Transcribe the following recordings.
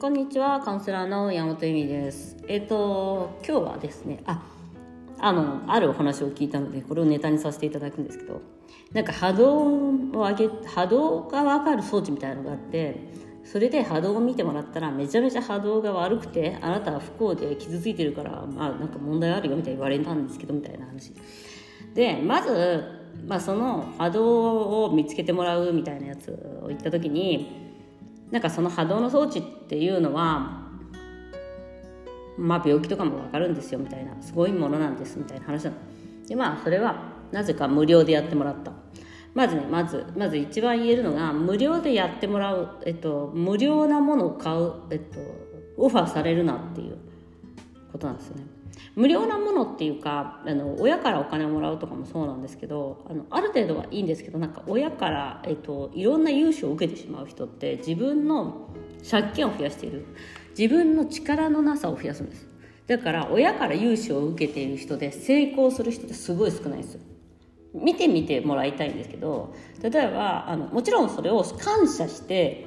こんにちは、カウンセラーの山本恵美です。えっ、と、今日はですね、あ、あの、あるお話を聞いたので、これをネタにさせていただくんですけど、なんか波動を上げ、波動がわかる装置みたいなのがあって、それで波動を見てもらったら、めちゃめちゃ波動が悪くて、あなたは不幸で傷ついてるから、まあ、なんか問題あるよみたいに言われたんですけど、みたいな話。で、まず、まあ、その波動を見つけてもらうみたいなやつを言った時に、なんかその波動の装置っていうのはまあ病気とかも分かるんですよみたいなすごいものなんですみたいな話なの。でまあそれはなぜか無料でやってもらった。まずねまずまず一番言えるのが無料でやってもらう、えっと、無料なものを買う、えっと、オファーされるなっていうことなんですよね。無料なものっていうかあの親からお金をもらうとかもそうなんですけどあのある程度はいいんですけどなんか親から、えっと、いろんな融資を受けてしまう人って自分の借金を増やしている。自分の力のなさを増やすんです。だから親から融資を受けている人で成功する人ってすごい少ないんですよ。見てみてもらいたいんですけど例えばあのもちろんそれを感謝して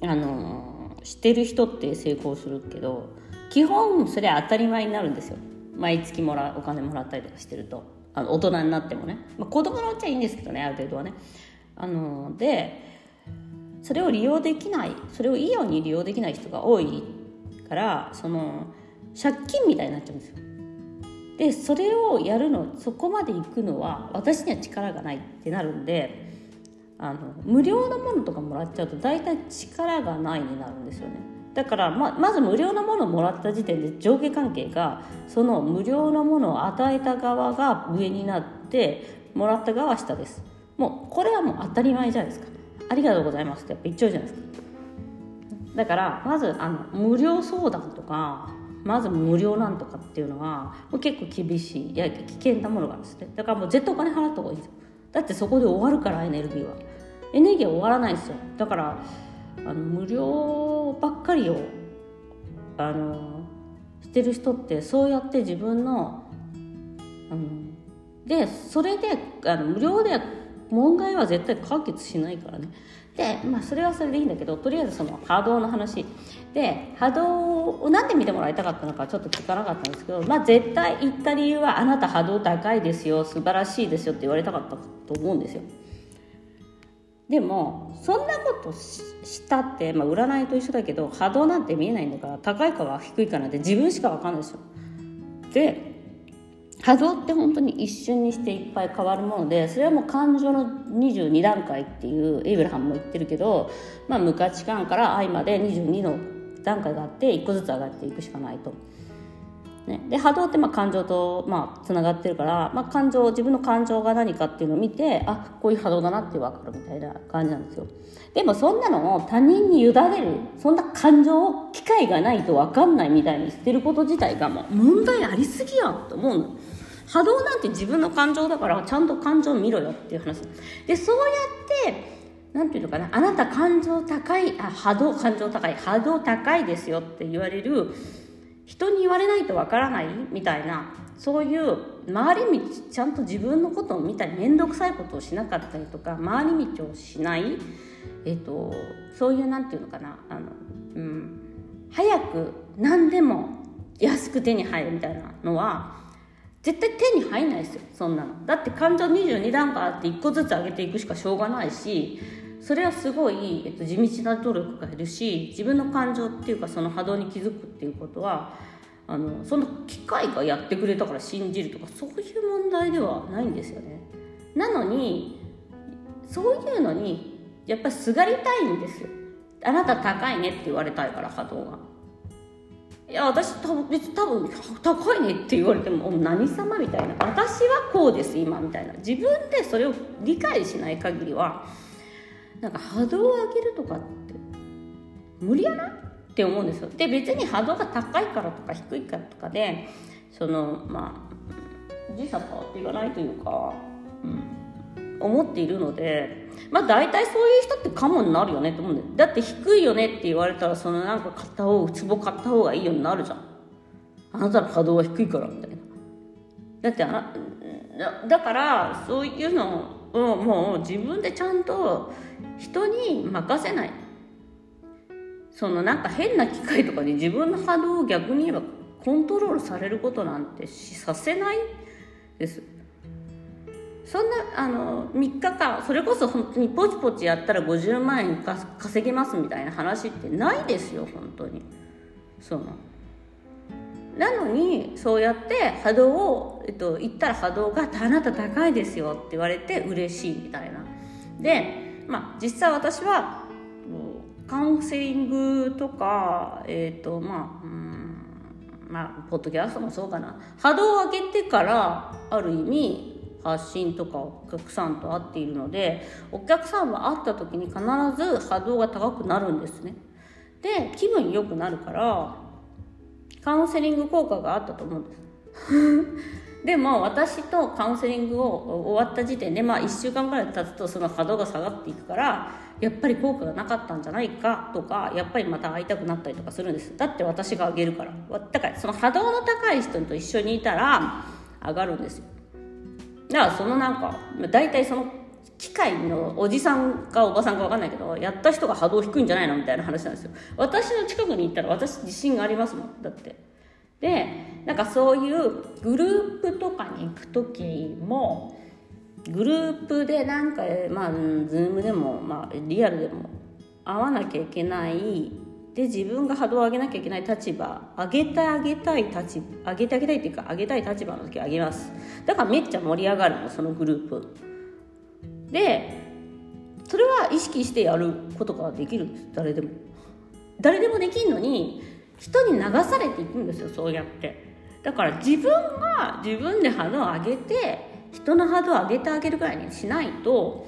あのしてる人って成功するけど基本それは当たり前になるんですよ。毎月もらお金もらったりとかしてると。あの大人になってもね、まあ、子供のうちはいいんですけどねある程度はね。あのでそれを利用できないそれをいいように利用できない人が多いからその借金みたいになっちゃうんですよ。でそれをやるのそこまで行くのは私には力がないってなるんであの無料のものとかもらっちゃうと大体力がないになるんですよね。だからままず無料のものをもらった時点で上下関係がその無料のものを与えた側が上になってもらった側は下です。もうこれはもう当たり前じゃないですか。ありがとうございますってやっぱ言っちゃうじゃないですか。だからまずあの無料相談とかまず無料なんとかっていうのはもう結構厳しいいや危険なものがあるんですね。だからもう絶対お金払った方がいいですよ。だってそこで終わるからエネルギーは。エネルギーは終わらないですよ。だからあの無料ばっかりをあのしてる人ってそうやって自分の、うん、でそれであの無料で問題は絶対解決しないからね。でまあそれはそれでいいんだけどとりあえずその波動の話。で波動を何で見てもらいたかったのかちょっと聞かなかったんですけどまあ絶対言った理由はあなた波動高いですよ素晴らしいですよって言われたかったと思うんですよ。でもそんなことしたって、まあ、占いと一緒だけど波動なんて見えないんだから高いかは低いかなんて自分しか分かんないですよで波動って本当に一瞬にしていっぱい変わるものでそれはもう感情の22段階っていうエイブラハムも言ってるけど、まあ、無価値観から愛まで22の段階があって1個ずつ上がっていくしかないと。ね、で波動ってまあ感情とまあつながってるから、まあ、感情自分の感情が何かっていうのを見てあこういう波動だなって分かるみたいな感じなんですよ。でもそんなのを他人に委ねるそんな感情を機会がないと分かんないみたいにしてること自体がもう問題ありすぎやんと思うの。波動なんて自分の感情だからちゃんと感情見ろよっていう話。でそうやってなんていうのかなあなた感情高いあ波動感情高い波動高いですよって言われる人に言われないとわからないみたいなそういう回り道ちゃんと自分のことを見たり面倒くさいことをしなかったりとか回り道をしない、えっと、そういうなんていうのかなあの、うん、早く何でも安く手に入るみたいなのは絶対手に入んないですよそんなの。だって感情22段階あって1個ずつ上げていくしかしょうがないしそれはすごい、えっと、地道な努力がいるし自分の感情っていうかその波動に気づくっていうことはあのその機械がやってくれたから信じるとかそういう問題ではないんですよね。なのにそういうのにやっぱりすがりたいんですよ。あなた高いねって言われたいから波動が。いや私多分別に多分高いねって言われても何様みたいな。私はこうです今みたいな。自分でそれを理解しない限りはなんか波動を上げるとかって無理やな？って思うんですよ。で別に波動が高いからとか低いからとかでそのまあ時差変わっていかないというか、うん、思っているのでまあ大体そういう人ってカモになるよねって思うんだよ。だって低いよねって言われたらそのなんか買った方壺買った方がいいようになるじゃん。あなたの波動は低いからみたいな。だってあなだからそういうのをもう自分でちゃんと人に任せない。そのなんか変な機械とかに自分の波動を逆に言えばコントロールされることなんてさせないです。そんなあの3日間それこそ本当にポチポチやったら50万円稼げますみたいな話ってないですよ本当に。そのなのにそうやって波動を、えっと、言ったら波動が「あなた高いですよ」って言われて嬉しいみたいな。でまあ実際私はカウンセリングとかえっ、ー、とまあうんまあポッドキャストもそうかな。波動を上げてからある意味発信とかお客さんと会っているのでお客さんは会った時に必ず波動が高くなるんですね。で気分良くなるからカウンセリング効果があったと思うんです。でも私とカウンセリングを終わった時点でまあ1週間ぐらい経つとその波動が下がっていくからやっぱり効果がなかったんじゃないかとかやっぱりまた会いたくなったりとかするんです。だって私があげるから。だからその波動の高い人と一緒にいたら上がるんですよ。だからそのなんか大体その機械のおじさんかおばさんか分かんないけどやった人が波動低いんじゃないのみたいな話なんですよ。私の近くに行ったら私自信がありますもんだって。でなんかそういうグループとかに行く時もグループでなんかまあズームでも、まあ、リアルでも会わなきゃいけないで自分が波動を上げなきゃいけない立場上げてあげたい立場上げてあげたいっていうか上げたい立場の時上げます。だからめっちゃ盛り上がるのそのグループ。でそれは意識してやることができるんです。誰でも。誰でもできるのに人に流されていくんですよそうやって。だから自分が自分で波動を上げて人の波動を上げてあげるぐらいにしないと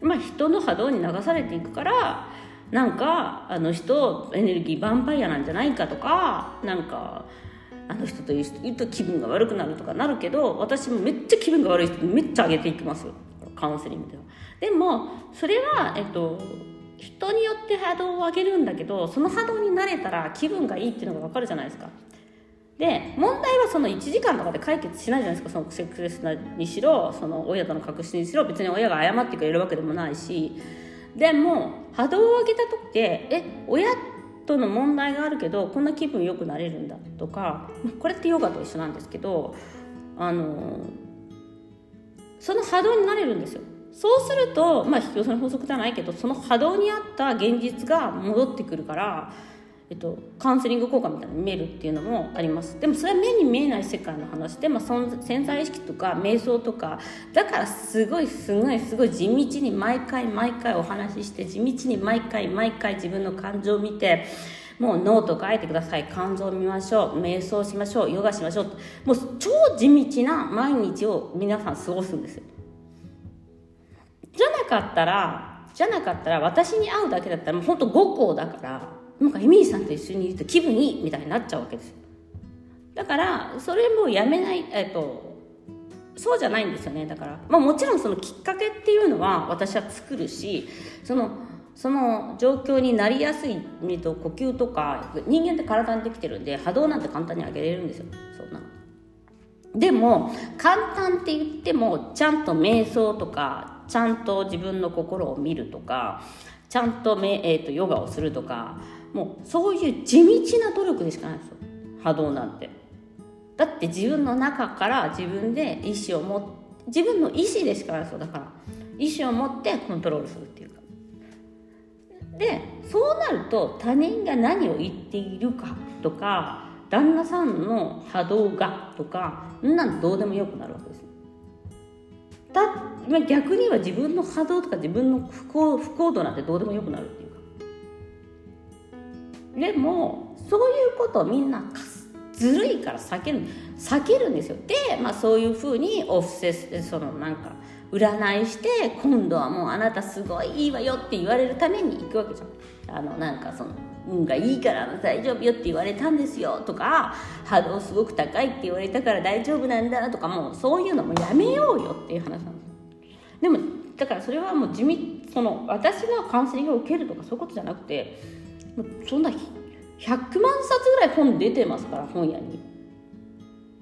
まあ人の波動に流されていくからなんかあの人エネルギーヴァンパイアなんじゃないかとかなんかあの人というと気分が悪くなるとかなるけど私もめっちゃ気分が悪い人めっちゃ上げていきますよ。カウンセリングでは。でもそれは、えっと、人によって波動を上げるんだけどその波動に慣れたら気分がいいっていうのが分かるじゃないですか。で問題はその1時間とかで解決しないじゃないですかそのセックスにしろその親との確信にしろ別に親が謝ってくれるわけでもないしでも波動を上げた時ってえ親との問題があるけどこんな気分よくなれるんだとかこれってヨガと一緒なんですけどあのその波動になれるんですよ。そうするとまあ引き寄せの法則じゃないけどその波動に合った現実が戻ってくるからえっと、カウンセリング効果みたいな見えるっていうのもあります。でもそれは目に見えない世界の話で、まあ、潜在意識とか瞑想とかだからすごいすごいすごい地道に毎回毎回お話しして地道に毎回毎回自分の感情を見てもうノート書いてください。肝臓を見ましょう。瞑想しましょう。ヨガしましょう。もう超地道な毎日を皆さん過ごすんですよ。じゃなかったらじゃなかったら私に会うだけだったらもうほんと5校だからなんかエミリーさんと一緒にいると気分いいみたいになっちゃうわけですよ。だからそれもやめないえっとそうじゃないんですよね。だから、まあ、もちろんそのきっかけっていうのは私は作るしそのその状況になりやすいと呼吸とか人間って体にできてるんで波動なんて簡単に上げれるんですよ。そんなでも簡単って言ってもちゃんと瞑想とかちゃんと自分の心を見るとかちゃんとめ、えーとヨガをするとかもうそういう地道な努力でしかないんですよ。波動なんて。だって自分の中から自分で意思を持って自分の意思でしかないんですよ。だから意思を持ってコントロールする。でそうなると他人が何を言っているかとか旦那さんの波動がとかんなんどうでもよくなるわけです。だ逆には自分の波動とか自分の不幸不幸度なんてどうでもよくなるっていうか。でもそういうことをみんなずるいから避ける避けるんですよ。で、まあ、そういうふうにお布施そのなんか占いして今度はもうあなたすごいいいわよって言われるために行くわけじゃん。あのなんかその運がいいから大丈夫よって言われたんですよとか波動すごく高いって言われたから大丈夫なんだとかもうそういうのもやめようよっていう話なんですでもだからそれはもう地味その私がカウンセリングを受けるとかそういうことじゃなくてそんな100万冊ぐらい本出てますから本屋に。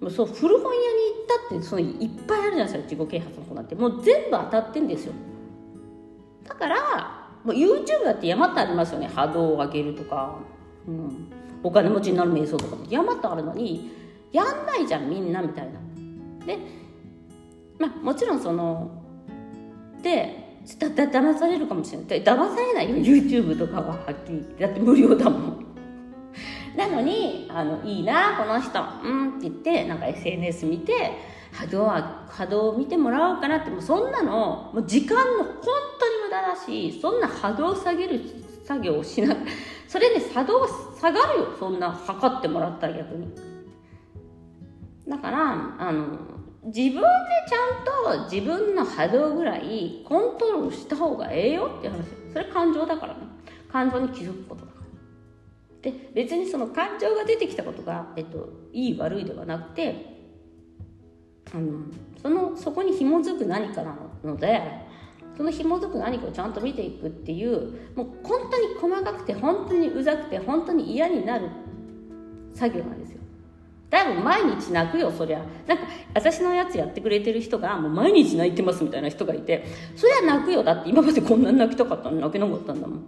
そう古本屋に行ったってそのいっぱいあるじゃないですか自己啓発の本なんて。もう全部当たってんですよ。だからもう YouTube だって山ってありますよね。波動を上げるとか、うん、お金持ちになる瞑想とか山ってあるのにやんないじゃんみんなみたいな。でまあもちろんそのでだだ騙されるかもしれない。だ騙されないよ YouTube とかははっきり。だって無料だもん。なのにあのいいなこの人。うんって言ってなんか SNS 見て波動は波動を見てもらおうかなって。もうそんなのもう時間の本当に無駄だしそんな波動を下げる作業をしな それで波動が下がるよ。そんな測ってもらったら逆に。だからあの自分でちゃんと自分の波動ぐらいコントロールした方がええよっていう話。それ感情だからね。感情に気づくこと。で別にその感情が出てきたことが、えっと、いい悪いではなくてあのそのそこに紐づく何かなのでその紐づく何かをちゃんと見ていくっていうもう本当に細かくて本当にうざくて本当に嫌になる作業なんですよ。多分毎日泣くよそりゃ。なんか私のやつやってくれてる人がもう毎日泣いてますみたいな人がいてそりゃ泣くよ。だって今までこんなに泣きたかったのに泣けなかったんだもん。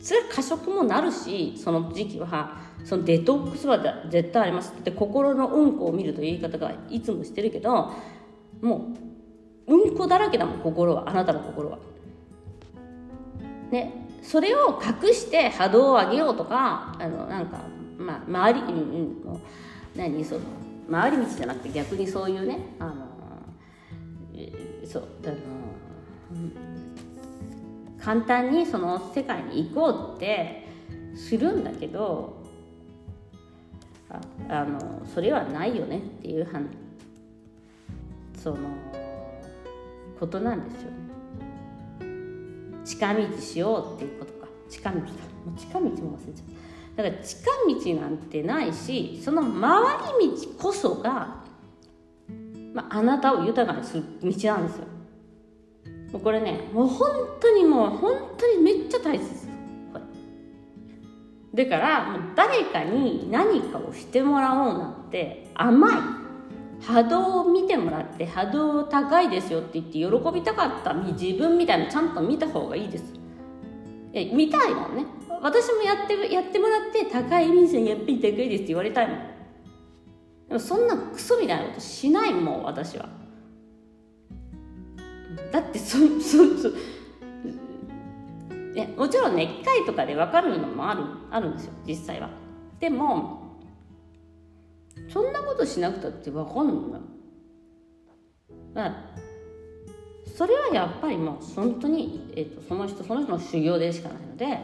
それは過食もなるしその時期はそのデトックスは絶対あります。って心のうんこを見るという言い方がいつもしてるけどもううんこだらけだもん心は。あなたの心は。ね。それを隠して波動を上げようとかあのなんかまあ周り、うんうん、何その回り道じゃなくて逆にそういうねあのえそうあの、うん簡単にその世界に行こうってするんだけどああのそれはないよねっていうそのことなんですよね。近道しようっていうことか近道だもう近道も忘れちゃった。だから近道なんてないしその回り道こそが、まあ、あなたを豊かにする道なんですよもうこれねもう本当にもう本当にめっちゃ大切。ですこれだからもう誰かに何かをしてもらおうなんて甘い。波動を見てもらって波動高いですよって言って喜びたかった自分みたいなちゃんと見た方がいいです。え見たいもんね。私もやってやってもらって高いミンさんやっぱり高いですって言われたいもん。でもそんなクソみたいなことしないもん私は。だってそそそね、もちろんね機械とかで分かるのもあるあるんですよ実際は。でもそんなことしなくたって分かんのよ。だそれはやっぱりもう本当に、えーと、とその人その人の修行でしかないので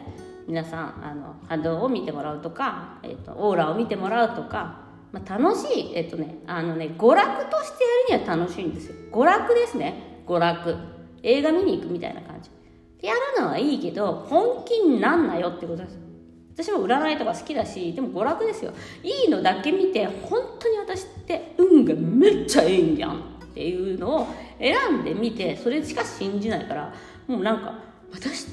皆さんあの波動を見てもらうとか、えーと、オーラを見てもらうとか、まあ、楽しいえっ、ー、とねあのね娯楽としてやるには楽しいんですよ。娯楽ですね。娯楽。映画見に行くみたいな感じ。でやるのはいいけど本気になんなよってことです。私も占いとか好きだしでも娯楽ですよ。いいのだけ見て本当に私って運がめっちゃええんやんっていうのを選んでみてそれしか信じないからもうなんか私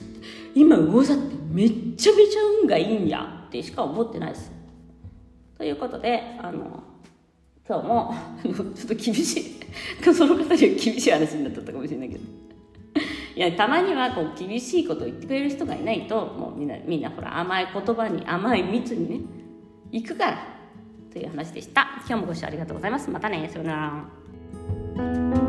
今魚座ってめっちゃめちゃ運がいいんやってしか思ってないです。ということであの今日もちょっと厳しい。その方には厳しい話になっちゃったかもしれないけど。いやたまにはこう厳しいことを言ってくれる人がいないともうみんなみんなほら甘い言葉に甘い蜜にね行くからという話でした。今日もご視聴ありがとうございます。またね。さようなら。